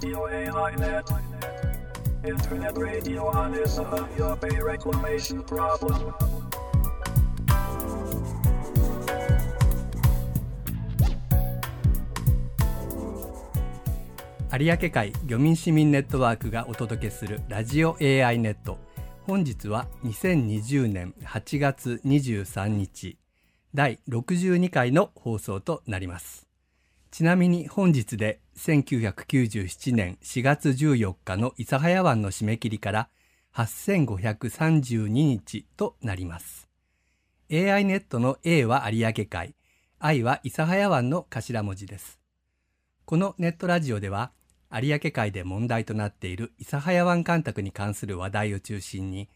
Radio AI Net. Internet radio on is a your pay reclamation problem. 有明海漁民市民ネットワークがお届けするラジオ AI ネット本日は2020年8月23日第62回の放送となりますちなみに本日で1997年4月14日の諫早湾の締め切りから8532日となります。AI ネットの A は有明海 I は諫早湾の頭文字です。このネットラジオでは有明海で問題となっている諫早湾干拓に関する話題を中心に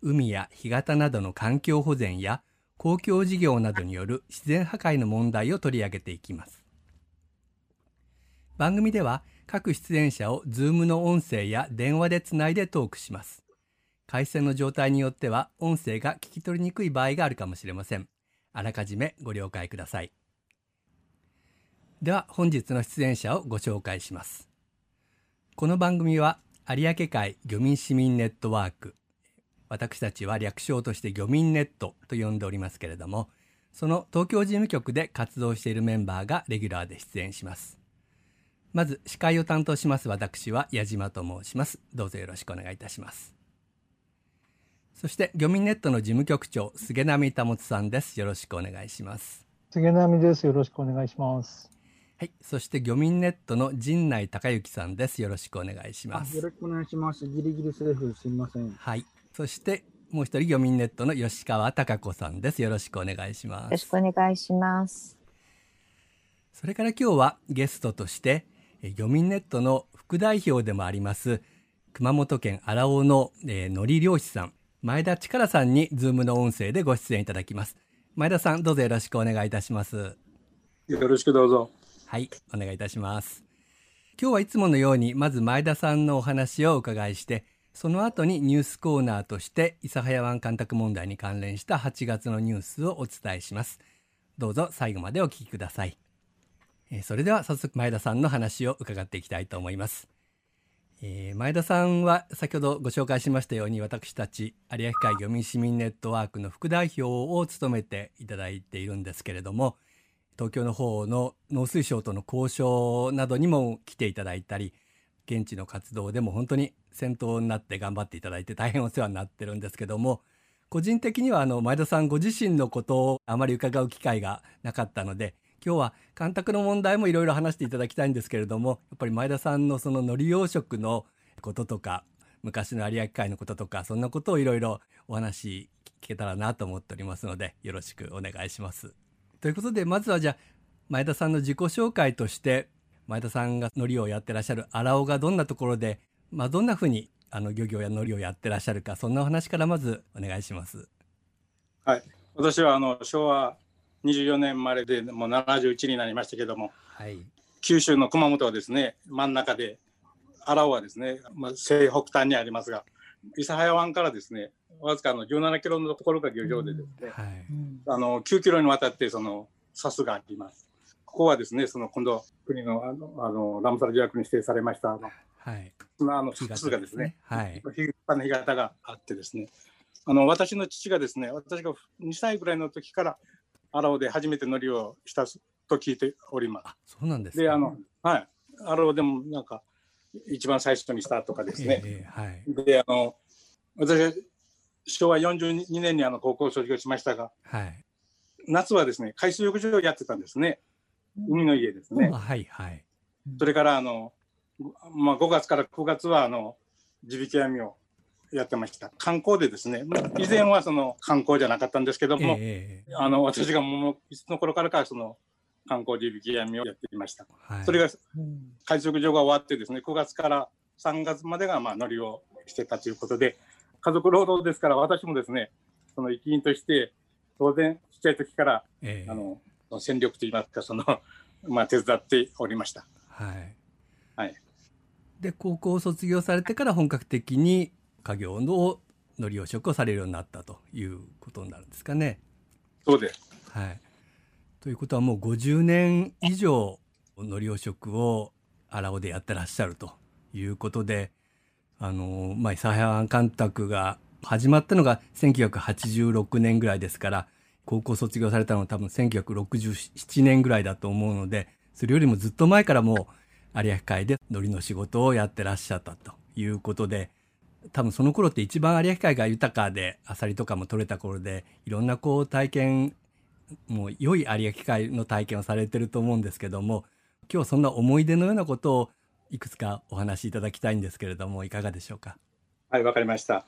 海や干潟などの環境保全や公共事業などによる自然破壊の問題を取り上げていきます。番組では各出演者を Zoom の音声や電話でつないでトークします。回線の状態によっては音声が聞き取りにくい場合があるかもしれません。あらかじめご了解ください。では本日の出演者をご紹介します。この番組は有明海漁民市民ネットワーク。私たちは略称として漁民ネットと呼んでおりますけれどもその東京事務局で活動しているメンバーがレギュラーで出演します。まず司会を担当します私は矢島と申します。どうぞよろしくお願いいたします。そして漁民ネットの事務局長菅波保さんです。よろしくお願いします。菅波です。よろしくお願いします。はい。そして漁民ネットの陣内孝之さんです。よろしくお願いします。あよろしくお願いします。ギリギリセーフ。すみません。はい。そしてもう一人漁民ネットの吉川貴子さんです。よろしくお願いしまよろしすくお願いします。それから今日はゲストとしてえー漁民ネットの副代表でもあります熊本県荒尾の、えー、海苔漁師さん前田力さんにズームの音声でご出演いただきます。前田さんどうぞよろしくお願いいたします。よろしくどうぞ。はいお願いいたします。今日はいつものようにまず前田さんのお話をお伺いしてその後にニュースコーナーとして諫早湾干拓問題に関連した8月のニュースをお伝えします。どうぞ最後までお聞きくださいえーそれでは早速前田さんの話を伺っていきたいと思います。えー前田さんは先ほどご紹介しましたように私たち有明海漁民市民ネットワークの副代表を務めていただいているんですけれども東京の方の農水省との交渉などにも来ていただいたり現地の活動でも本当に先頭になって頑張っていただいて大変お世話になってるんですけども個人的にはあの前田さんご自身のことをあまり伺う機会がなかったので今日は干拓の問題もいろいろ話していただきたいんですけれどもやっぱり前田さんのその海苔養殖のこととか昔の有明海のこととかそんなことをいろいろお話聞けたらなと思っておりますのでよろしくお願いします。ということでまずはじゃあ前田さんの自己紹介として前田さんが海苔をやってらっしゃる荒尾がどんなところで、まあ、どんなふうにあの漁業や海苔をやってらっしゃるかそんなお話からまずお願いします。はい、私はあの昭和24年生まれでもう71になりましたけどもはい、九州の熊本はですね真ん中で荒尾はですね、まあ、西北端にありますが諫早湾からですねわずかの17キロのところが漁場でですね、はい、あの9キロにわたってそのサスがあります。ここはですねその今度国のあのあのラムサル条約に指定されましたあのはい、そのあのサスがですね。はい、の干潟があってですね。あの私の父がですね私が2歳ぐらいの時から荒尾で初めて海苔をしたと聞いておりまあ、そうなんですす。であのはい。荒尾でもなんか一番最初にしたとかですね、ええはい、であの私は昭和42年にあの高校を卒業しましたがはい、夏はですね海水浴場をやってたんですね。海の家ですね。あ、はい、はい、それからあの、まあ、5月から9月はあの地引き網をやってました。観光でですねまあ以前はその観光じゃなかったんですけども、ええあの私がもういつの頃からかその観光地引き網をやっていました。はい、それが海水浴場が終わってですね9月から3月までがまあ乗りをしてたということで家族労働ですから私もですねその一員として当然ちっちゃい時からええ。あの戦力といいますかそのまあ手伝っておりました。はい、はい、で高校を卒業されてから本格的に家業の海苔養殖をされるようになったということになるんですかね。そうです。はい、ということはもう50年以上海苔養殖を荒尾でやってらっしゃるということで、あの、まあ、諫早湾干拓が始まったのが1986年ぐらいですから、高校卒業されたのは多分1967年ぐらいだと思うので、それよりもずっと前からもう有明海で海苔の仕事をやってらっしゃったということで、多分その頃って一番有明海が豊かで、アサリとかも取れた頃で、いろんなこう体験、もう良い有明海の体験をされてると思うんですけども、今日はそんな思い出のようなことをいくつかお話しいただきたいんですけれども、いかがでしょうか？はい、わかりました。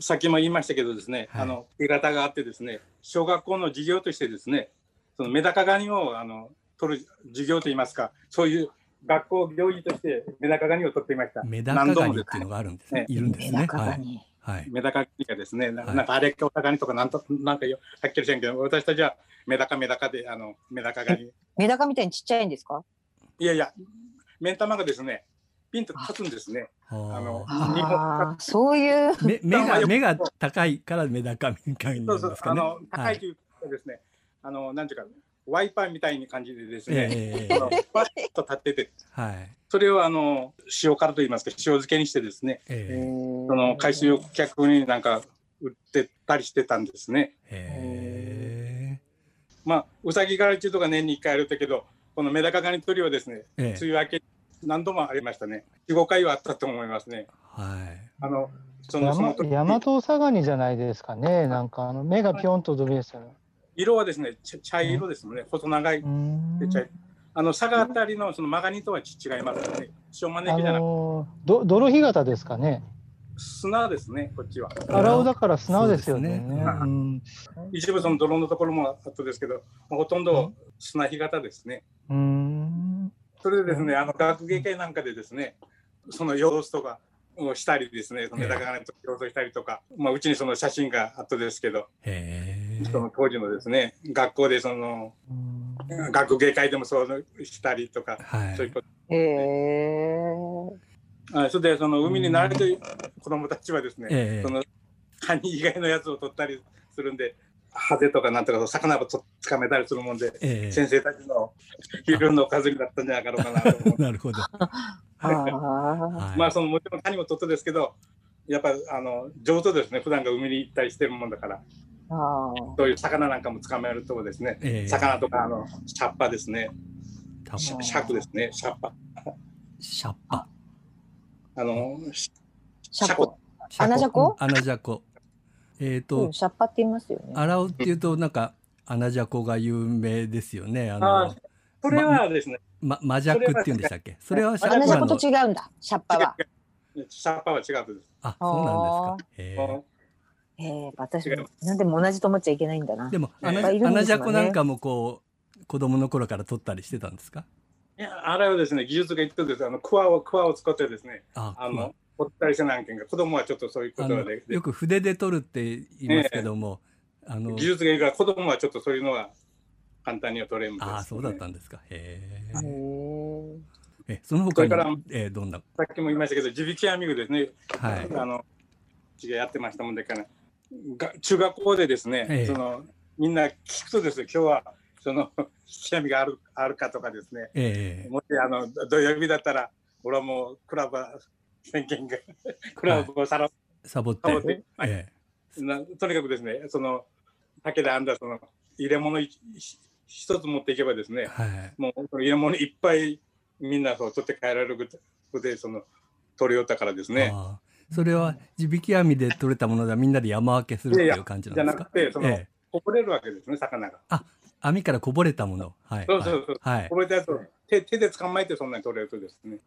さっきも言いましたけどですね、はいあの、手形があってですね、小学校の授業としてですね、そのメダカガニを、あの、取る授業といいますか、そういう学校行事としてメダカガニを取っていました。メダカガニっていうのがあるんですね。ねいるんですね。はい。はい。メダカガニがですね、なんかあれかお魚とかなんと、なんかよはっきりせんけど、私たちはメダカメダカで、あの、メダカガニ。メダカみたいにちっちゃいんですか？いやいや、目ん玉がですね、ピンと立つんですね。あのー日本ああ、そういう。目目が目が高いからメダカみたいになそうそう、るんですかね。あの、高はいというかですね、あの、なんていうか、ワイパーみたいな感じでですね、ええあのバッと立ってて、はい。それをあの塩辛といいますか、塩漬けにしてですね、ええその海水浴客になんか売ってたりしてたんですね。へまあ、うさぎ狩り中とか年に1回あるったけど、このメダカガニ取りはですね、ええ梅雨明け何度もありましたね。4、5回はあったと思いますね。はい。あの、その、その時ヤマトサガニじゃないですかね。なんかあの目がピョンと飛びですよね。色はですね、茶茶色ですもんね、細長い。茶色あの、佐賀あたりのそのマガニとは違いますよね。塩招あきじゃなくて、のど泥干潟ですかね？砂ですね、こっちは。荒尾だから砂ですよね。ねうん一部その泥のところもあったですけど、まあほとんど砂干潟ですね。うーんそれでですね、あの学芸会なんかでですね、その様子とかをしたりですね、そのメダカガニと様子をしたりとか、まあうちにその写真があったですけど、へえ。その当時のですね、学校でそのうん学芸会でもそうしたりとか、はい。そういうこと。へえ。あそれでその海に慣れてる子供たちはですね、ええそのカニ以外のやつを取ったりするんで、ハゼとかなんとか魚をと捕まえたりするもんで、ええ先生たちの昼のおかずになったんじゃなかろうかなと思う。なるほど。まあそのもちろんカニも取ったですけど、やっぱあの上手ですね。普段が海に行ったりしてるもんだから、あそういう魚なんかも捕まえるとですね。ええ魚とかあのシャッパですね。タシャシャクですね。シャッパ。シャッパ。あのシシャコ。シャアナジャコ？アナジャコ。えっうとん、、シャッパって言いますよね。洗うっていうと、なんか、アナジャコが有名ですよね。ああのあ、これはですね、ま、マジャクっていうんでしたっけそれはシャアナジャコのと違うんだ。シャッパは。シャッパは違うです。あ、そうなんですか。へえもへえ、私違いま、なんでも同じと思っちゃいけないんだな。でも、アナジャコなんかもこう、子供の頃から取ったりしてたんですか？ういや、あれはですね、技術がいってです。あの、クワを、クワを使ってですね、あ、あのまあ、取ったりせな案件が、子供はちょっとそういうことで、でよく筆で取るって言いますけども、あの技、術がいいから、子供はちょっとそういうのは簡単には取れるんです、ああ、そうだったんですか。へへえ。え。え、その他にから、えーどんな、さっきも言いましたけど、地引き網具ですね、はい。あの、うちがやってましたもんでから、が中学校でですね、ええ。その、みんな聞くとですね、今日は、その、引き網があるあるかとかですね、ええもしあの土曜日だったら、俺はもうクラブは宣言が、クラブをさら、サボって。サボって、はいえ。なとにかくですね、その竹で編んだその入れ物一一つ持っていけばですね、えはい。もうその入れ物いっぱいみんなそう取って帰られることで、その取り寄ったからですね。ああそれは地引き網で取れたものでみんなで山分けするっていう感じじなんですか？ゃなくて、その、ええこぼれるわけですね、魚が。網からこぼれたもの。はい。そうそうそうはい。こぼれたやつを手手で捕まえてそんなに取れるとですね、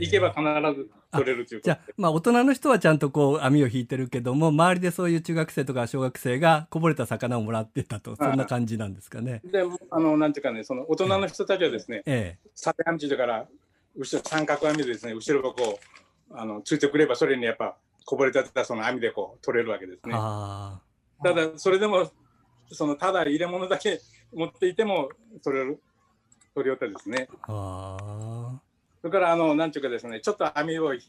行けば必ず取れるということじゃあ、まあ大人の人はちゃんとこう網を引いてるけども、周りでそういう中学生とか小学生がこぼれた魚をもらってたと、そんな感じなんですかね。で、あの、なんていうかね、その大人の人たちはですね、えサメ網だから、後ろ三角網でですね、後ろがこう、あの、ついてくれば、それにやっぱ、こぼれたその網でこう、取れるわけですえ。ね。あただ、それでも、その、ただ入れ物だけ持っていても、取れる、取り寄ったですね。あ。あそれから、あの、なんていうかですね、ちょっと網を引っ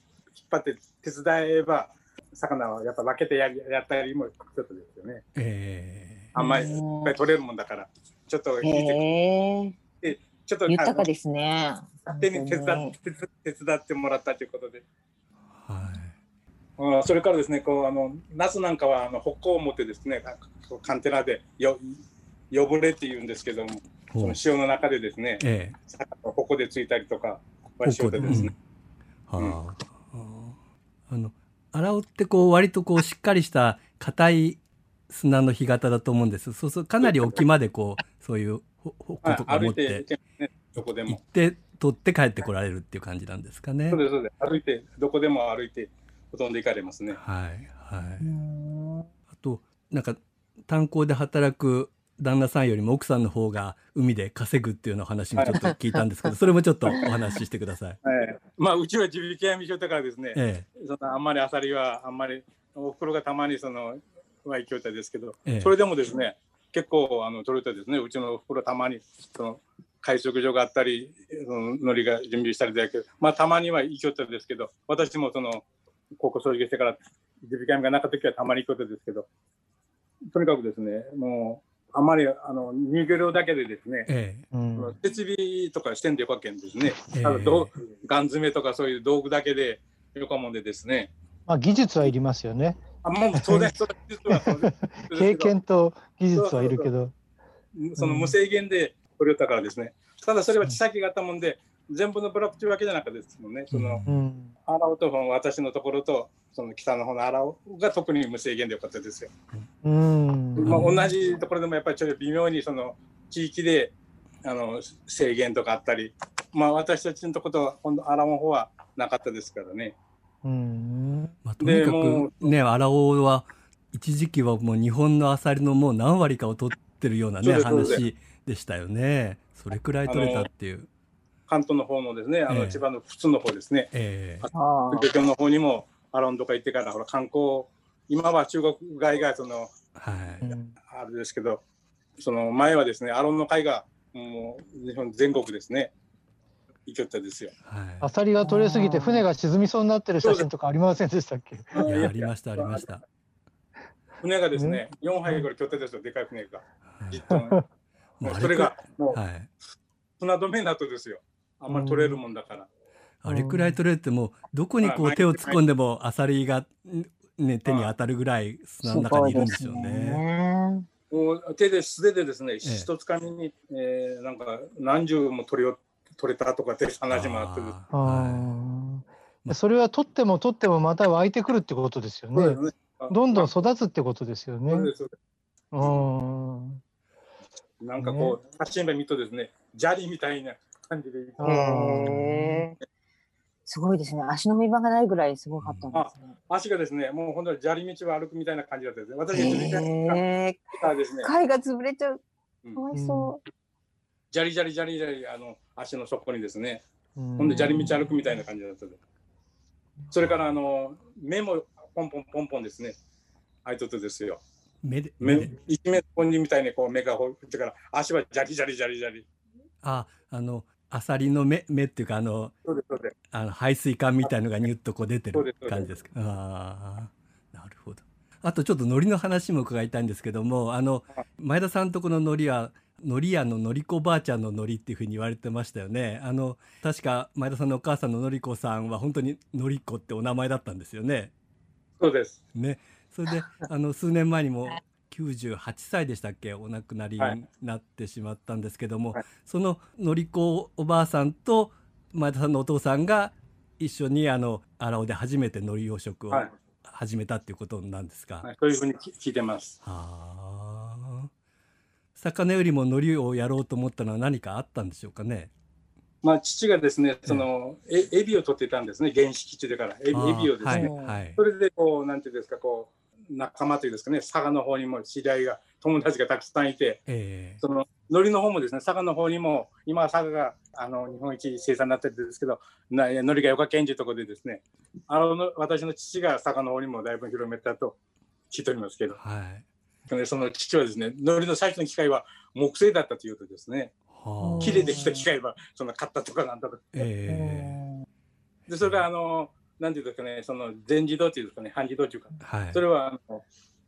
張って手伝えば、魚をやっぱ分けてやりやったりも、ちょっとですよね。あ。えあんまりいっぱい取れるもんだから、ちょっと引いて、へえ。ちょっと、豊かですね。勝手に手伝って手伝ってもらったということで、はい。うん、それからですねこうあの夏なんかはあの北港を持ってですねカンテナでよよぶれっていうんですけどもその潮の中でですねええ。魚を矛でついたりとかはしようでですね、はあ、あの荒尾ってこう割とこうしっかりした硬い砂の干潟だと思うんです。そうそうかなり沖までこうそういうほほはいことか持って行てけますねどこで行っも。て取って帰ってこられるっていう感じなんですかね。そうですそうです。歩いてどこでも歩いてほとんど行かれますね。はいはい。うん。あとなんか炭鉱で働く旦那さんよりも奥さんの方が海で稼ぐっていうような話もちょっと聞いたんですけど、それもちょっとお話ししてください。はい、まあうちは地引き網所だからですね、えそのあんまりアサリはあんまりお袋がたまにそのは行きよったですけど、ええ。それでもですね結構あの取れたですね。うちのお袋たまにその海食所があったりその海苔が準備したりだけどまあたまには行きよったですけど私もその高校卒業してから地引き網がなかった時はたまに行きよったですけどとにかくですねもうあんまりあの入漁量だけでですねええうん設備とかしてんでよかけんですね。ええただどうガン詰めとかそういう道具だけでよかもんでですね。まあ、技術はいりますよね。あもうそうです 経験と技術はいるけど。その無制限で取れたからですね。ただそれは地先があったもんで全部のブロックというわけじゃなかったですもんね。そのうん。荒尾と私のところとその北の方の荒尾が特に無制限でよかったですよ。うん。まあ、同じところでもやっぱりちょっと微妙にその地域であの制限とかあったり、まあ私たちのところと今度荒尾の方はなかったですからね。うん。まあ、とにかもくね荒尾は一時期はもう日本のアサリのもう何割かを取ってるようなね話でしたよね。それくらい取れたっていう。関東の方のですね、あのええ千葉の普通の方ですね、ええああ東京の方にもアロンとか行ってからほら観光今は中国街がそのはい。あれですけどその前はですねアロンの海がもう日本全国ですね行きよったですよ。はいアサリが取れすぎて船が沈みそうになってる写真とかありませんでしたっけ？いやありましたありました。船がですね、4杯ぐらい拠点ですよでかい船が。10トンもうあそれがもうはい。船止めになったですよ。あんまり取れるもんだから。あれくらい取れるってもうどこにこはいう手を突っ込んでもアサリがんね手に当たるぐらい砂の中にいるんでしょうね。もう手で素手でですね、一つかみに、えーなんか何十も取れよ取れたとかって話もあって。ですあー。はああ。それは取っても取ってもまた湧いてくるってことですよね。ね。どんどん育つってことですよね。そうん。すなんかこう、写真で見るとですね、砂利みたいな感じで、へえすごいですね。足の見場がないぐらいすごかったんですね。足がですね、もう本当に砂利道を歩くみたいな感じだったですね。私えたですね、貝が潰れちゃう。うんかわいそ砂利砂利砂利砂利、あの足の底にですね、ほほんで砂利道歩くみたいな感じだったです。それからあの目もポンポンポンポンですね、開いとってですよ。目で？目一面本人みたいにこう目がほってから足はジャリジャリジャリジャリ。ああのアサリの目目っていうかあの。あの排水管みたいのがニュッとこう出てる感じですか？ああ、なるほど。あとちょっと海苔の話も伺いたいんですけども、あの前田さんとこの海苔は海苔屋ののりこばあちゃんの海苔っていうふうに言われてましたよね。あの確か前田さんのお母さんののりこさんは本当にのりこってお名前だったんですよね。そうです。ね。それであの数年前にも98歳でしたっけ？お亡くなりになってしまったんですけども、はいそののりこおばあさんと前田さんのお父さんが一緒にあの荒尾で初めて海苔養殖をはい始めたっていうことなんですか？はい、そういうふうに聞聞いてます。はあ。魚よりも海苔をやろうと思ったのは何かあったんでしょうかね？まあ父がですね、そのえエビを取ってたんですね、原始基地だからエビエビをですね。はいはいそ。れでこうなんていうんですかこう仲間というですかね、佐賀の方にも知り合いが友達がたくさんいて、えその海苔の方もですね、佐賀の方にも、今は佐賀があの日本一生産になってるんですけど、な海苔がよかけんじゅうところでですね、あのの私の父が佐賀の方にもだいぶ広めたと聞いておりますけど、えはい。でその父はですね、海苔の最初の機械は木製だったというとですね、はあ。木でできた機械はその買ったとかなんとか、えでそれがあの、なんていうんですかね、その全自動っていうんですかね、半自動っていうか、えはい。それはあの、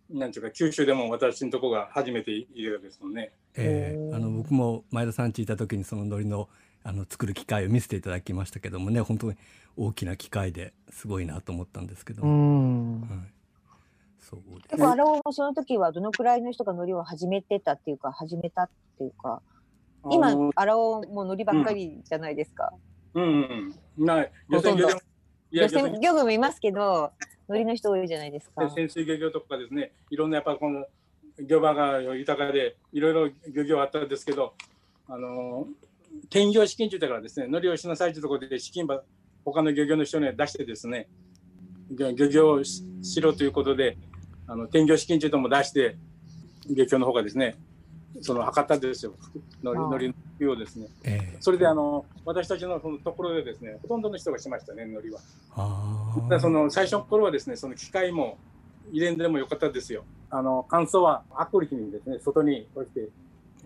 なんていうか、九州でも私のとこが初めて入れたですもんね。ええあの僕も前田さんちいた時にその海苔のあの作る機械を見せていただきましたけどもね本当に大きな機械ですごいなと思ったんですけどうも、ん。はい、そうです結構、アラオもその時はどのくらいの人が海苔を始めてたっていうか、始めたっていうか、今あの、アラオも海苔ばっかりじゃないですか。うんうん。ない。漁ほとんど船漁船船漁具もいますけど、海苔の人多いじゃないですか。潜水漁業とかですね、いろんなやっぱこの漁場が豊かで、いろいろ漁業あったんですけど、あの兼業資金中だからですね、乗りをしなさいというところで資金ば他の漁業の人に出してですね、漁漁業をししろということで、あの兼業資金中とも出して、漁協の方がですね、その測ったんですよ、乗りああ乗りのをですね。ええそれであの私たちのそのところでですね、ほとんどの人がしましたね、乗りは。あその最初の頃はですね、その機械も入れんでもよかったですよ。あの乾燥は暑い日にですね、外にこうして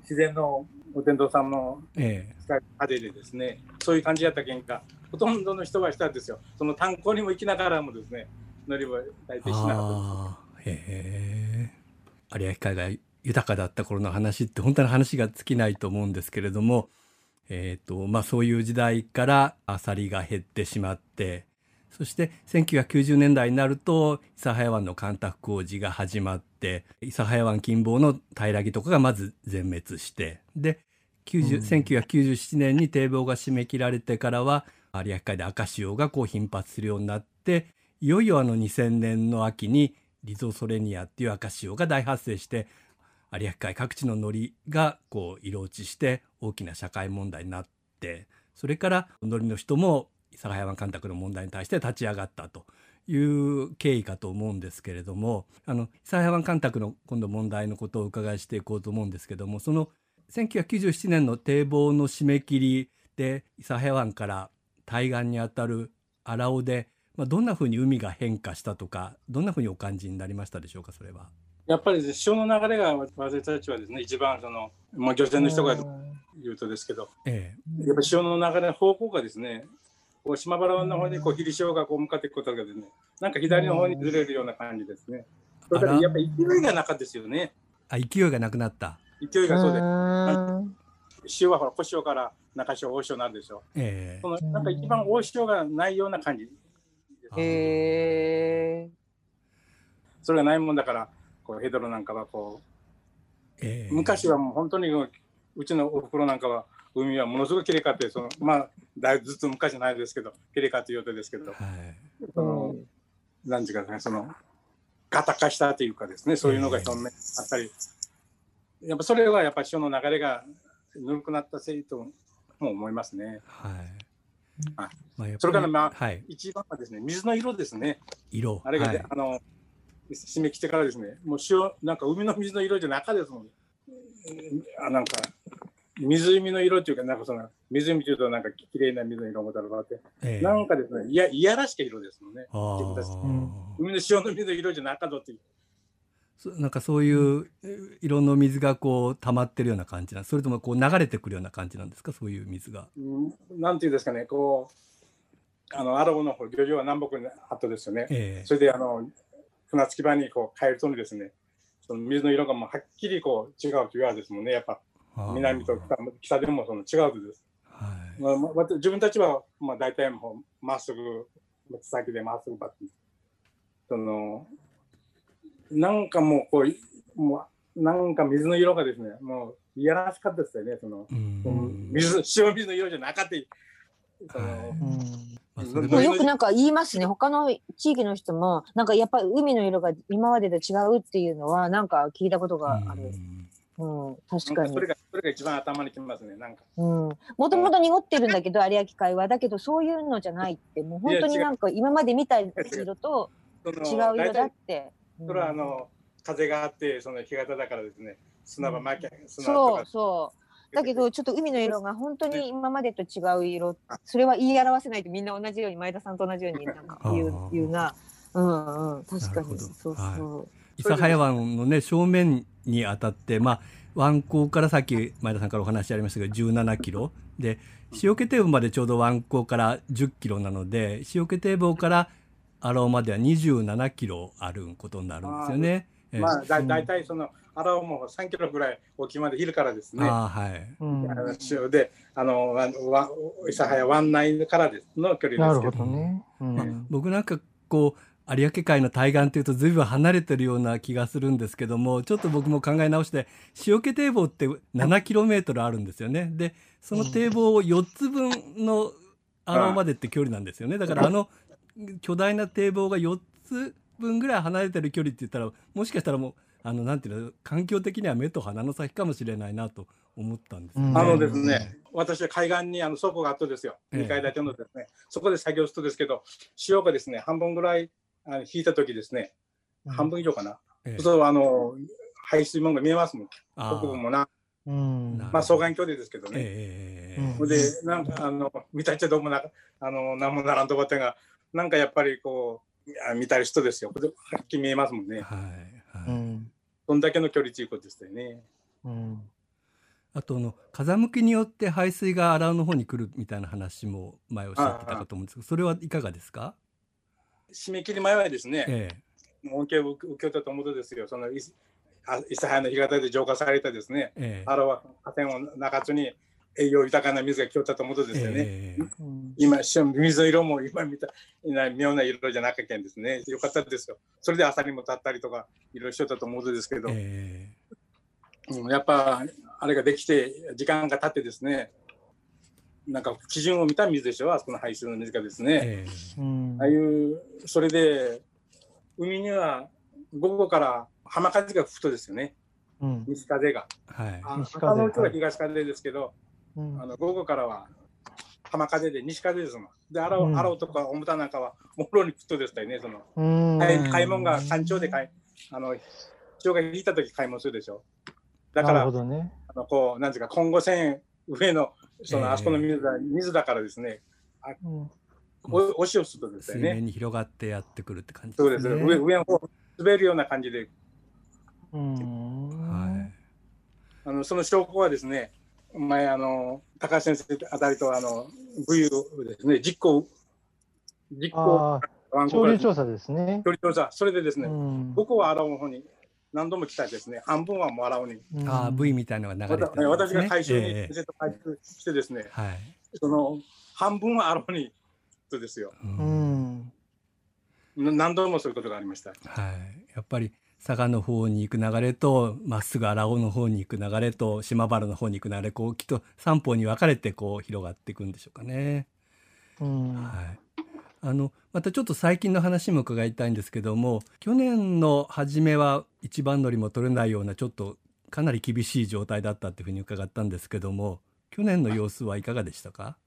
自然のお天道さんの派手でですね、そういう感じやったけんか、ほとんどの人はしたんですよ。その炭鉱にも行きながらもですね、乗りは大体しなかったです。へえ有明海が豊かだった頃の話って本当に話が尽きないと思うんですけれどもえっ、とまあそういう時代からアサリが減ってしまってそして1990年代になると諫早湾の干拓工事が始まって諫早湾近傍の平木とかがまず全滅してで90 1997年に堤防が締め切られてからは有明海で赤潮がこう頻発するようになっていよいよあの2000年の秋にリゾソレニアっていう赤潮が大発生して有明海各地の海苔がこう色落ちして大きな社会問題になってそれから海苔の人も諫早湾干拓の問題に対して立ち上がったという経緯かと思うんですけれどもあの諫早湾干拓の今度問題のことをお伺いしていこうと思うんですけどもその1997年の堤防の締め切りで諫早湾から対岸にあたる荒尾で、まあ、どんなふうに海が変化したとかどんなふうにお感じになりましたでしょうかそれは。やっぱり潮の流れが私たちはですね、一番その、まあ、漁船の人が言うとですけど、えやっぱ潮の流れの方向がですね、こう島原湾の方にこう霧潮がこう向かっていくことがですね、なんか左の方にずれるような感じですね。それからやっぱり勢いがなかったですよね。あ勢いがなくなった。勢いがそうで、ん潮はほら小潮から中潮、大潮なんでしょ。ええそのなんか一番大潮がないような感じ。へえ。それがないもんだから、こうヘドロなんかはこええ。う、昔はもう本当にうちのお袋なんかは海はものすごくきれいかって、そのまあ、だいぶずっと昔じゃないですけど、きれいかっていうとですけど、はい。その、なんていうかね、その、ガタ化したというかですね、そういうのが表面あったり、やっぱそれはやっぱ潮の流れがぬるくなったせいとも思いますね。はい。はい。まあそれからまあはい、一番はですね、水の色ですね。色。あれがね、はい。あの、締め切ってからですね、もう潮、なんか海の水の色じゃなかですもん。あなんか、湖の色っていうか、なんかその、湖というとなんか綺麗な水の色もだろうって、ええなんかですね、いや、いやらしき色ですもんね。海の潮の水の色じゃなかぞっていう。そなんかそういうえー色の水がこう溜まってるような感じなんそれともこう流れてくるような感じなんですか？そういう水が。うんなんていうんですかね、こう、あの、アラボの方、漁場は南北にあったですよね。ええそれで、あの、船着き場にこう帰るとですね、その水の色がもうはっきりこう違うというわけですもんね。やっぱ南と北北でもその違うとです。はいまあまあ、自分たちはまあ大体もうまっすぐ、先でまっすぐバッて。その、なんかもうこうい、もう、なんか水の色がですね、もういやらしかったですよね。その、うん水、塩水の色じゃなかった。その、はいよくなんか言いますね。他の地域の人も、なんかやっぱり海の色が今までと違うっていうのは、なんか聞いたことがある。うん、確かになんかそ。れが、それが一番頭にきますね。なんか。うん。もともと濁ってるんだけど、有明海は。だけど、そういうのじゃないって、もう本当になんか今まで見た色と違う色だって。うんそれはあの、風があって、その日型だからですね、砂場巻き、砂とそうか。そう。だけど、ちょっと海の色が本当に今までと違う色。それは言い表せないとみんな同じように、前田さんと同じようになんか言ううな。うんうん。確かに。そうそう。諫早湾のね正面にあたってまあ湾口からさっき前田さんからお話ありましたけど17キロで塩気堤防までちょうど湾口から10キロなので塩気堤防から荒尾までは27キロあることになるんですよね。ええまあ、だ大体その、荒尾も3キロぐらい沖までいるからですね。ああはい。塩で、あの、わわ諫早湾内からですの距離ですけど。ほどね。うん僕なんかこう有明海の対岸というと随分離れてるような気がするんですけどもちょっと僕も考え直して塩気堤防って7キロメートルあるんですよねでその堤防を4つ分の荒尾までって距離なんですよねだからあの巨大な堤防が4つ分ぐらい離れてる距離って言ったらもしかしたらもうあのなんていうの環境的には目と鼻の先かもしれないなと思ったんですよね。うんあのですね、私は海岸にあの倉庫があったんですよ。ええ2階建てのですね、そこで作業するとですけど、潮がですね、半分ぐらいあの引いた時ですね、半分以上かな。ええそうあの排水門が見えますもん。あ北部もな、うんなまあ双眼鏡でですけどね。ええうんほんで、なんか、あの、見たっちゃどうもな、あの、なんもならんとこってが、なんかやっぱりこう、見たる人ですよ。はっきり見えますもんね。はいはいうんだけの距離ということですよね。うんあとあの風向きによって排水が荒尾の方に来るみたいな話も前おっしゃってたかと思うんですけどそれはいかがですか、締め切り前はですね、え恩恵を受けたと思うんですよ。その、いあ諫早の干潟で浄化されたですね、えええあれは河川を中津に栄養豊かな水が来よったと思うんですよね。ええ。うん今、し水の色も今見たな妙な色じゃなかったんですね。よかったですよ。それで朝にも立ったりとか、いろいろしよったと思うんですけど、えうんやっぱあれができて時間が経ってですね。なんか基準を見た水でしょあそこの排水の水がですえね、えうんああいうそれで海には午後から浜風が吹くとですよね。うん。西風が。えはい。あ西風。東風ですけど、うん。あの午後からは浜風で西風ですもん。で荒尾、うん。荒尾とかオムタなんかはもろに吹くとですねその。うん。開開門が干潮で開あの潮が引いた時開門するでしょ。だからね。あのこうなんていうか今後線上のそええ。のあそこの水だ、水だからですね。うん。お押し寄せるとです水よね。面に広がってやってくるって感じそうです、ね上上の方滑るような感じで。うん。はい。あのその証拠はですね前あの高橋先生あたりとあの V をですね。実行実行。潮流調査ですね。距離調査。それでですね、うん。僕は荒尾の方に何度も来たですね。半分はもう荒尾に。うん。ああ V みたいなのが流れてね。私が回収にええ。先生と回収してですね、はい。その半分は荒尾にとですよ。ううん。何度もそういうことがありました。はい、やっぱり佐賀の方に行く流れとまっすぐ荒尾の方に行く流れと島原の方に行く流れこうきっと三方に分かれてこう広がっていくんでしょうかね。うん。はい、あのまたちょっと最近の話も伺いたいんですけども去年の初めは一番乗りも取れないようなちょっとかなり厳しい状態だったっていうふうに伺ったんですけども去年の様子はいかがでしたか？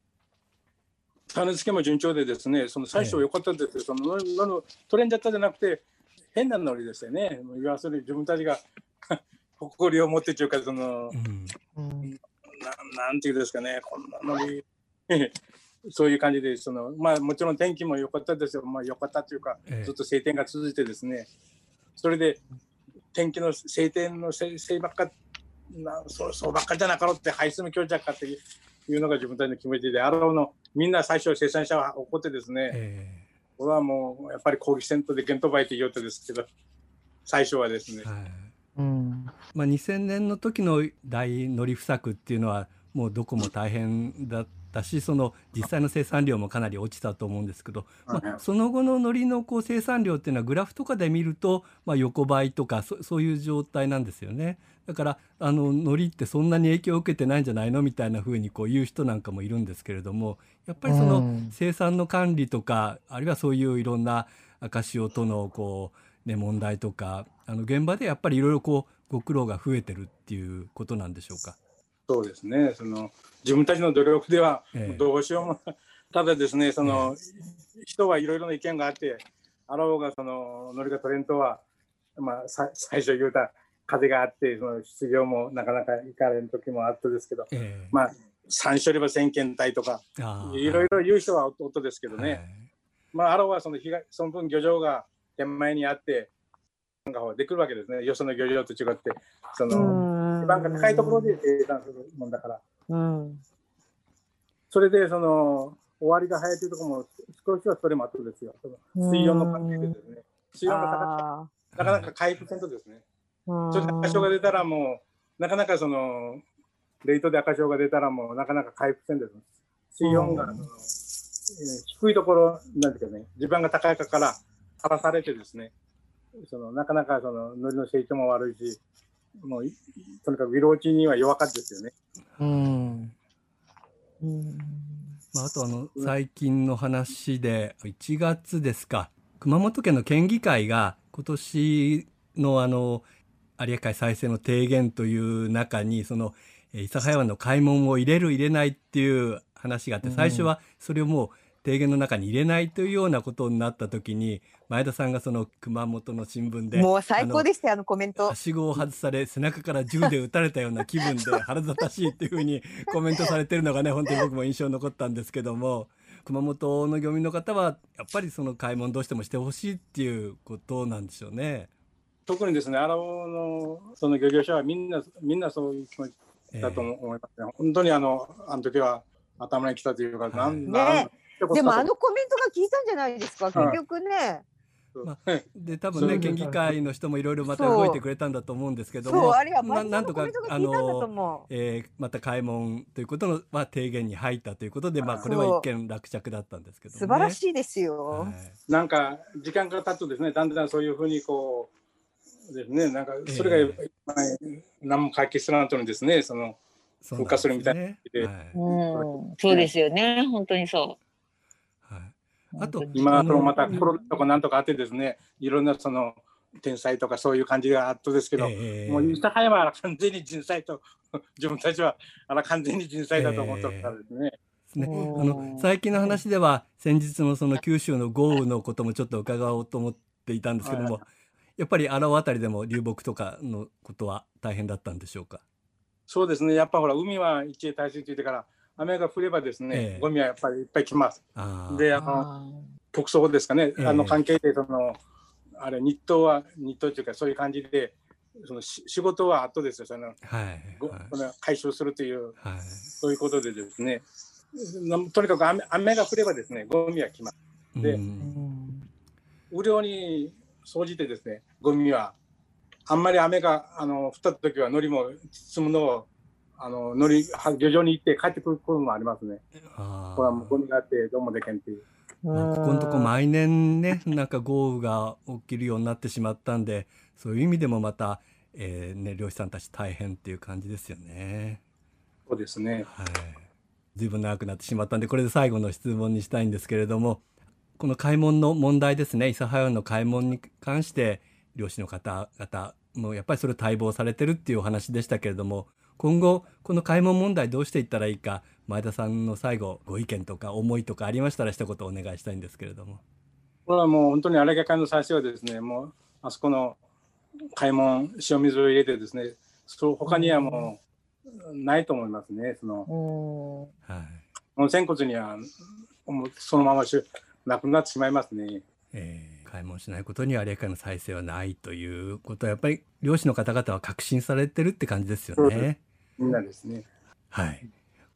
種付けも順調でですね、その最初良かったですよ、そののの取れんじゃったじゃなくて、変なノリでしたよね。要するに自分たちが 誇りを持ってというか、その、うん。うんななんていうんですかね、こんなノリ。そういう感じで、そのまあ、もちろん天気も良かったですよ、まあ、良かったというか、ええ。ずっと晴天が続いてですね、それで天気の晴天のせいせいばっかなそうそうばっかりじゃなかろうって排水の強弱かっていうのが自分たちの気持ちで、あのの。みんな最初生産者は怒ってですね、えこれはもうやっぱり抗議戦闘でゲントバイって言おうとですけど、最初はですねえ、はいうん。まあ、2000年の時の大乗り不作っていうのはもうどこも大変だったしその実際の生産量もかなり落ちたと思うんですけど、まあ、その後の海苔のこう生産量っていうのはグラフとかで見ると、まあ、横ばいとかそそういう状態なんですよね。だからあの海苔ってそんなに影響を受けてないんじゃないのみたいな風にこう言う人なんかもいるんですけれどもやっぱりそのうん生産の管理とかあるいはそういういろんな赤潮とのこう、ね、問題とかあの現場でやっぱりいろいろこうご苦労が増えてるっていうことなんでしょうか？そうですね、その自分たちの努力ではええ。どうしようも、ただですね、その、人はいろいろな意見があって、あろうがそのノリが取れんとは、まあ、さ最初言うた風があって、その失業もなかなか行かれん時もあったですけど、ええ。まあ、三処理場先検体とか、いろいろ言う人は夫ですけどね、はい。まあ、あろうはその被害その分漁場が手前にあって、なんかできるわけですね、よその漁場と違って、その、高いところで生産するもんだから。うん。それでその終わりが早いというところも少しはそれもあったですよ。水温の関係でですね。水温が高くあなかなか回復せんとですね。うんそれで赤潮が出たらもう、なかなかその、レートで赤潮が出たらもう、なかなか回復せんです。水温が、えー低いところ、なんていうかね、地盤が高いから、さらされてですね、その、なかなかその、海苔の成長も悪いし、もうい、とにかく色落ちには弱かったですよね。うん。うん。まあ、あとあの最近の話で1月ですか。熊本県の県議会が今年のあの有明海再生の提言という中にそのえー諫早湾の開門を入れる入れないっていう話があって最初はそれをもう提言の中に入れないというようなことになった時に前田さんがその熊本の新聞でもう最高でしたよ、あのコメントは。しごを外され背中から銃で撃たれたような気分で 腹立たしいっていうふうに コメントされてるのがね本当に僕も印象に残ったんですけども熊本の漁民の方はやっぱりその開門どうしてもしてほしいっていうことなんでしょうね。特にですね、荒尾の、その漁業者はみんな、みんなそういう気持ちえーだと思いますね。本当にあの、あの時は頭に来たというか、はいなん、ねなんでもあのコメントが効いたんじゃないですか、はい結局ね。まあ、で多分ね県議会の人もいろいろまた動いてくれたんだと思うんですけどそう、もあれはなんとか能のコメントがあ効いたんだとの、思えーまた開門ということのは提言に入ったということで、まあ、これは一見落着だったんですけう。ど、ね、素晴らい、しいですよ。はい。なんか、時間が経つとですね、だんだんそういうふうにこう、ですね、なんか、それが、えまあ何も解決する後にですね、その、そう風化するみたいななんで。すねはい。うん、そうですよね、本当にそはい、う。あと今、そのまたコロナとかなんとかあってですね、いろんなその、天災とかそういう感じがあったですけど、ええもう諫早は完全に人災と、自分たちはあら完全に人災だと思ってたからですね。ですね。うんあの最近の話では先日のその九州の豪雨のこともちょっと伺おうと思っていたんですけども、はいやっぱり荒尾あたりでも流木とかのことは大変だったんでしょうか？そうですね、やっぱほら、海は一栄大水と言ってから、雨が降ればですね、ええ。ゴミはやっぱりいっぱい来ます。で、あの、あ特捜ですかね、ええ。あの関係で、その、あれ、日当は、日当というか、そういう感じで、そのし仕事は後ですよ、その、はいごはい。その回収するという、はい。そういうことでですね、なとにかく雨雨が降ればですね、ゴミは来ます。で雨量に総じてですね、ゴミは、あんまり雨があの降った時は、海苔も包むのを、あの海苔、は漁場に行って帰ってくることもありますね。あーこれはもうゴミがあって、どうもでけんっていう。まあここのとこ毎年ねなんか豪雨が起きるようになってしまったんでそういう意味でもまた、えーね、漁師さんたち大変っていう感じですよね。そうですね。はい、随分長くなってしまったんでこれで最後の質問にしたいんですけれどもこの開門の問題ですね諫早湾の開門に関して漁師の方々もやっぱりそれを待望されてるっていうお話でしたけれども今後この開門問題どうしていったらいいか前田さんの最後ご意見とか思いとかありましたら一言お願いしたいんですけれども。これはもう本当に荒川会の最初はですね、もうあそこの開門、塩水を入れてですね、その他にはもうないと思いますね。そのうんはい温泉骨にはもうそのまましなくなってしまいますね。えー開門しないことには有明海の再生はないということはやっぱり漁師の方々は確信されてるって感じですよね。みんなですね。はい。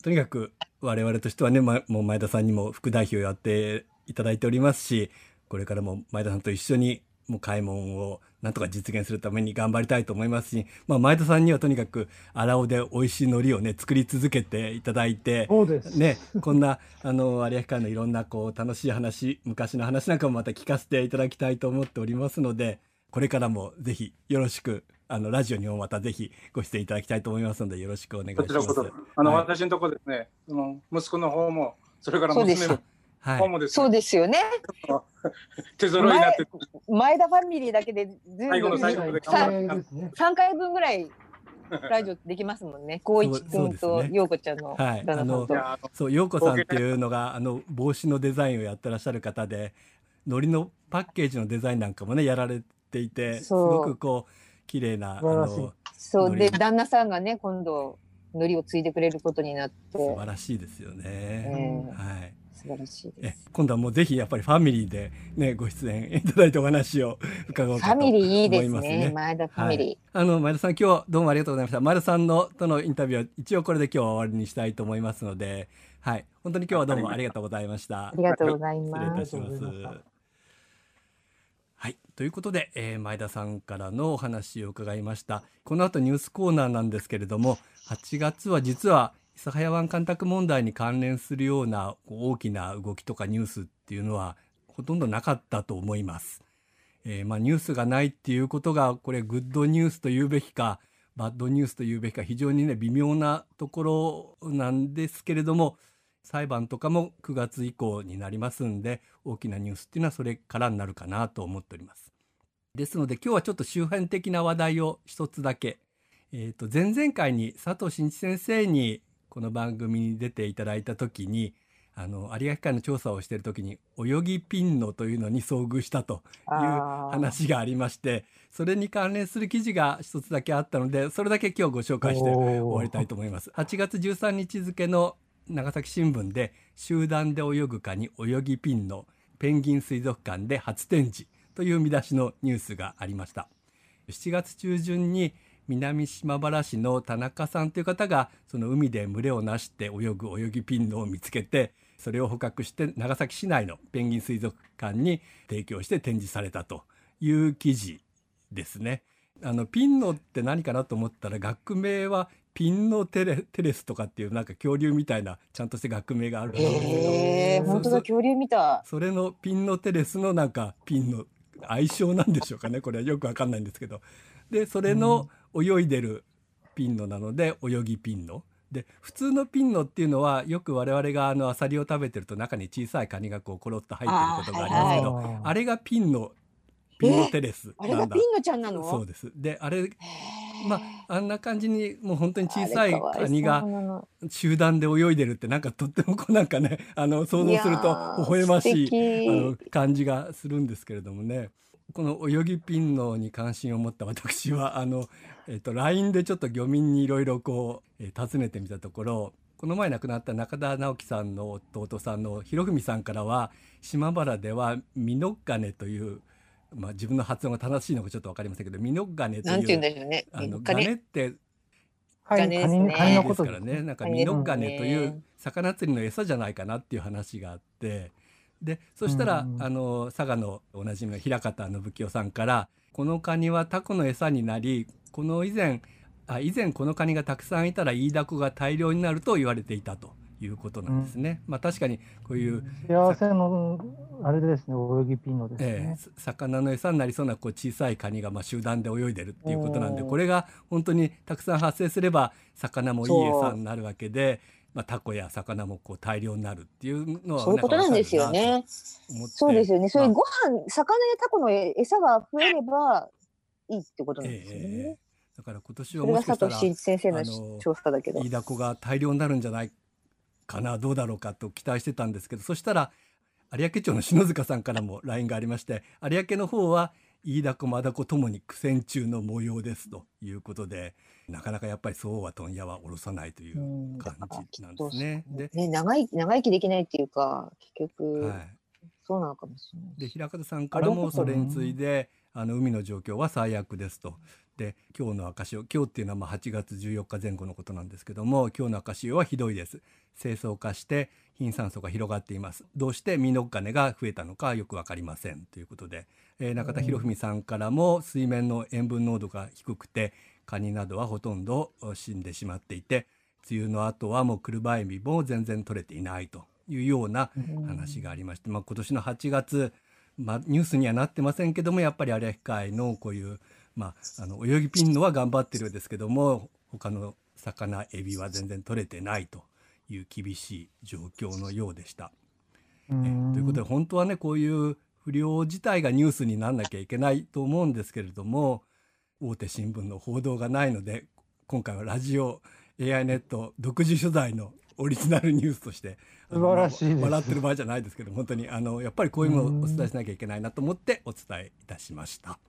とにかく我々としてはね、ま、もう前田さんにも副代表やっていただいておりますし、これからも前田さんと一緒にもう開門をなんとか実現するために頑張りたいと思いますし、まあ、前田さんにはとにかく荒尾で美味しい海苔をね作り続けていただいて、そうです。ね、こんなあの有明海のいろんなこう楽しい話昔の話なんかもまた聞かせていただきたいと思っておりますのでこれからもぜひよろしくあのラジオにもまたぜひご出演いただきたいと思いますのでよろしくお願いします。こちらこそ。あの、はい私のところですね、その息子の方も、それから娘のはい、方もですね、そうですよね。手揃いになって、前田ファミリーだけでず最後の最後まで最頑張って高ですね。3回分ぐらいラジオできますもんね。光一君と陽子ちゃんのはい旦那さんと。いやあのそう陽子さんっていうのがあの帽子のデザインをやってらっしゃる方で海苔のパッケージのデザインなんかもねやられていてすごくこう綺麗なそう。で旦那さんがね今度海苔を継いでくれることになって。素晴らしいですよね。えはい。素晴らしいでえす。今度はもうぜひやっぱりファミリーでねご出演いただいてお話を伺おうかとファミリーいいです思いますね。前田ファミリあの前田さん今日どうもありがとうございました。前田さんのとのインタビューは一応これで今日は終わりにしたいと思いますのではい。本当に今日はどうもありがとうございました。ー。ありがとうござい失礼います。たしますということで、えー前田さんからのお話を伺いました。この後ニュースコーナーなんですけれども、8月は実は諫早湾干拓問題に関連するようなこう大きな動きとかニュースっていうのはほとんどなかったと思います。えーまあ、ニュースがないっていうことがこれグッドニュースと言うべきかバッドニュースと言うべきか非常にね微妙なところなんですけれども裁判とかも9月以降になりますんで大きなニュースっていうのはそれからになるかなと思っております。ですので今日はちょっと周辺的な話題を一つだけ、えー、と前々回に佐藤真一先生にこの番組に出ていただいた時にあの有明海の調査をしている時に泳ぎピンノというのに遭遇したという話がありましてそれに関連する記事が一つだけあったのでそれだけ今日ご紹介して終わりたいと思います。8月13日付の長崎新聞で集団で泳ぐかに泳ぎピンのペンギン水族館で初展示という見出しのニュースがありました。7月中旬に南島原市の田中さんという方がその海で群れをなして泳ぐ泳ぎピンノを見つけてそれを捕獲して長崎市内のペンギン水族館に提供して展示されたという記事ですね。あのピンノって何かなと思ったら学名はピンノテレテレスとかっていうなんか恐竜みたいなちゃんとした学名があるんですけど。本当だ、恐竜みた。それのピンノテレスのなんかピンの相性なんでしょうかね。これはよくわかんないんですけど。でそれの泳いでるピンノなので泳ぎピンノで普通のピンノっていうのはよく我々があのアサリを食べてると中に小さいカニがこうコロッと入ってることがありますけどあ,、あーれがピンノピンノテレスあれなんだ。がピンノちゃんなの？そうです。であれまああんな感じにもう本当に小さいカニが集団で泳いでるってなんかとってもこうなんかね あの想像すると微笑ましいあの感じがするんですけれどもね。この泳ぎピンノに関心を持った私は あの、えっと LINE でちょっと漁民にいろいろこう、えー尋ねてみたところこの前亡くなった中田直樹さんの弟さんの博文さんからは島原ではミノガネという、まあ、自分の発音が正しいのかちょっと分かりませんけどミノガネとなんて言うんいうでしょうね。あのガネ。ガネってはい、カニですね。カニカニのことですからね。なんかミノガネというね魚釣りの餌じゃないかなっていう話があって。でそしたら、うんうんあの佐賀のおなじみの平方信清さんからこのカニはタコの餌になりこの以前あ以前このカニがたくさんいたらイイダコが大量になると言われていたということなんですね。まあ確かにこういう幸せの、あれですね、泳ぎピンのですええね。さ魚の餌になりそうなこう小さいカニがまあ集団で泳いでるっていうことなんでうんこれが本当にたくさん発生すれば魚もいい餌になるわけで、まあ、タコや魚もこう大量になるっていうのはそういうことなんですよね。そうですよね。そういうご飯、魚やタコの餌が増えればいいってことなんですよええええね。だから今年はもしかしたらあの調査だけどイ。イダコが大量になるんじゃないかなどうだろうかと期待してたんですけどそしたら有明町の篠塚さんからも LINE がありまして有明の方はイイダコマダコともに苦戦中の模様ですということでなかなかやっぱりそうは問屋は下ろさないといううん感じなんですね。で、ね、長い長生きできないっていうか、結局、はい、そうなのかもしれない。で平方さんからもそれについてあの海の状況は最悪ですと。で今日の赤潮今日っていうのはまあ8月14日前後のことなんですけども今日の赤潮はひどいです。清掃化して貧酸素が広がっています。どうしてミノカネが増えたのかよくわかりません。ということで、えー中田博文さんからも水面の塩分濃度が低くてカニなどはほとんど死んでしまっていて梅雨の後はもうクルバエビも全然取れていないというような話がありまして、まあ、今年の8月、まあ、ニュースにはなってませんけどもやっぱり有明海のこういう、まあ、あの泳ぎピンのは頑張ってるようですけども他の魚エビは全然取れてないという厳しい状況のようでした。うえーということで本当はねこういう不良自体がニュースになんなきゃいけないと思うんですけれども大手新聞の報道がないので今回はラジオ AI ネット独自取材のオリジナルニュースとして素晴らしい笑ってる場合じゃないですけど本当にあのやっぱりこういうのをお伝えしなきゃいけないなと思ってお伝えいたしました。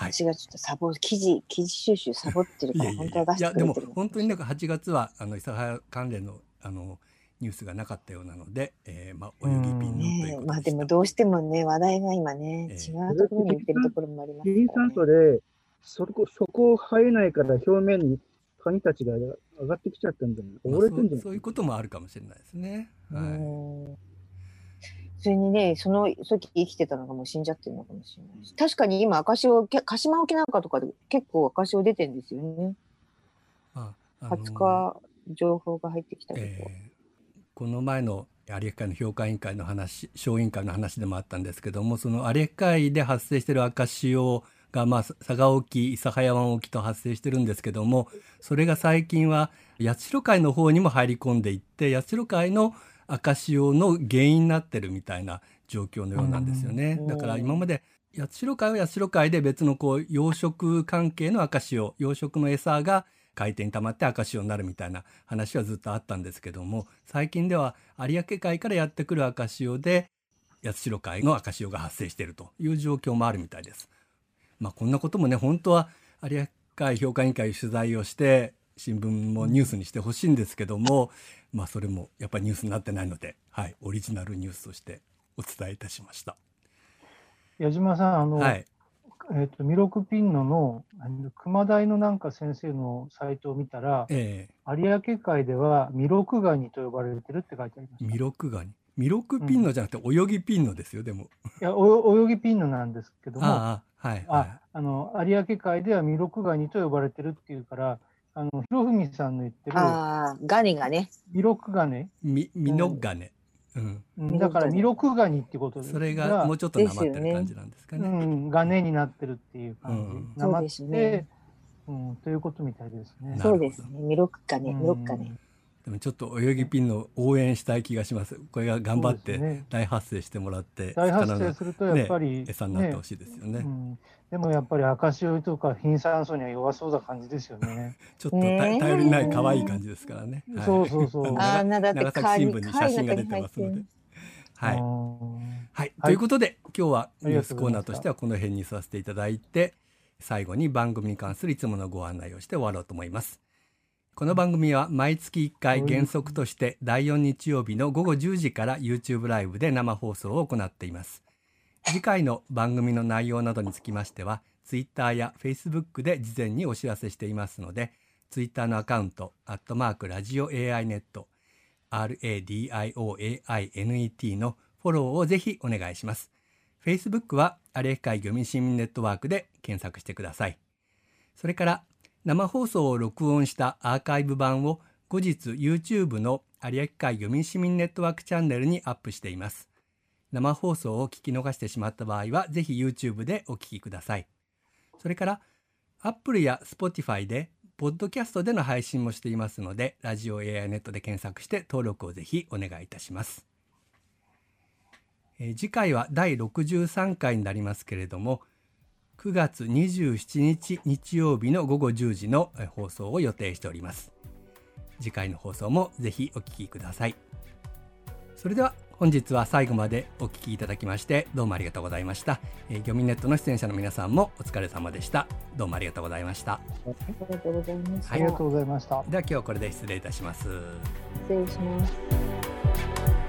はい。私がちょっとサボ、記事、記事収集サボってるから、本当は出しや。いやでもてくれてる。の本当になんか8月はあの諫早関連のあのニュースがなかったようなので、えー、まあ泳ぎピンのというねまあでもうどうしてもね、話題が今ね、ええ違うところに行ってるところもありますから、貧ね。酸素で、そこ、そこ生えないから表面にカニたちが上がってきちゃったんじゃない？溺れてんじゃない？そういうこともあるかもしれないですね。はい。うんそれにね、その時生きてたのがもう死んじゃってるのかもしれないし。確かに今、赤潮、け鹿島沖なんかとかで結構赤潮出てるんですよね。ああの20日、情報が入ってきたけど。えーこの前の有明海の評価委員会の話小委員会の話でもあったんですけどもその有明海で発生している赤潮が、まあ、佐賀沖諫早湾沖と発生してるんですけどもそれが最近は八代海の方にも入り込んでいって八代海の赤潮の原因になってるみたいな状況のようなんですよね。うんだから今まで八代海は八代海で別のこう養殖関係の赤潮養殖の餌が海底に溜まって赤潮になるみたいな話はずっとあったんですけども最近では有明海からやってくる赤潮で八代海の赤潮が発生しているという状況もあるみたいです。まあこんなこともね本当は有明海評価委員会取材をして新聞もニュースにしてほしいんですけども、まあそれもやっぱりニュースになってないので、はい、オリジナルニュースとしてお伝えいたしました。矢島さん、あの、はい、えっ、と、ミロクピンノの、熊大のなんか先生のサイトを見たら、え有明海ではミロクガニと呼ばれてるって書いてありまー、した。ミロクガニミロクピンノじゃなくて泳ぎピンノですよ、でも。いや、お泳ぎピンノなんですけども、あはい、はあの、有明海ではミロクガニと呼ばれてるっていうから、あの、ひろふみさんの言ってるああ、ガネがね。ミロクガネ、い。ミミノガネ。うん。うんだからミロクガニってことそれがもうちょっとなまってる感じなんですかうね。ん、ガネになってるっていう感じ。うんなまって、そうん、ということみたいですね。そうですね。ミロッカネ、ミロッカネ。でもちょっと泳ぎピンの応援したい気がします。これが頑張って大発生してもらって、大発生するとやっぱり、餌になってほしいですよね。うん、でもやっぱり赤潮とか貧酸素には弱そうな感じですよね。ちょっと頼りない可愛い感じですからね。はいそうそうそうあーなだって長崎新聞に写真が出てますので。はい。うんはい、ということで今日はニュースコーナーとしてはこの辺にさせていただいて最後に番組に関するいつものご案内をして終わろうと思いますこの番組は毎月1回原則として第4日曜日の午後10時から YouTube ライブで生放送を行っています次回の番組の内容などにつきましては Twitter や Facebook で事前にお知らせしていますので Twitter のアカウントアットマークラジオ AI ネット RADIOAINET のフォローをぜひお願いします。Facebook は有明海漁民市民ネットワークで検索してください。それから生放送を録音したアーカイブ版を後日 YouTube の有明海漁民市民ネットワークチャンネルにアップしています。生放送を聞き逃してしまった場合はぜひ YouTube でお聞きください。それから Apple や Spotify でポッドキャストでの配信もしていますので、ラジオ AI ネットで検索して登録をぜひお願いいたします。え次回は第63回になりますけれども、9月27日日曜日の午後10時のえー放送を予定しております。次回の放送もぜひお聞きください。それでは本日は最後までお聞きいただきましてどうもありがとうございました。えー、漁民ネットの出演者の皆さんもお疲れ様でした。どうもありがとうございました。ありがとうございました。ありがとうございました。では今日はこれで失礼いたします。失礼します。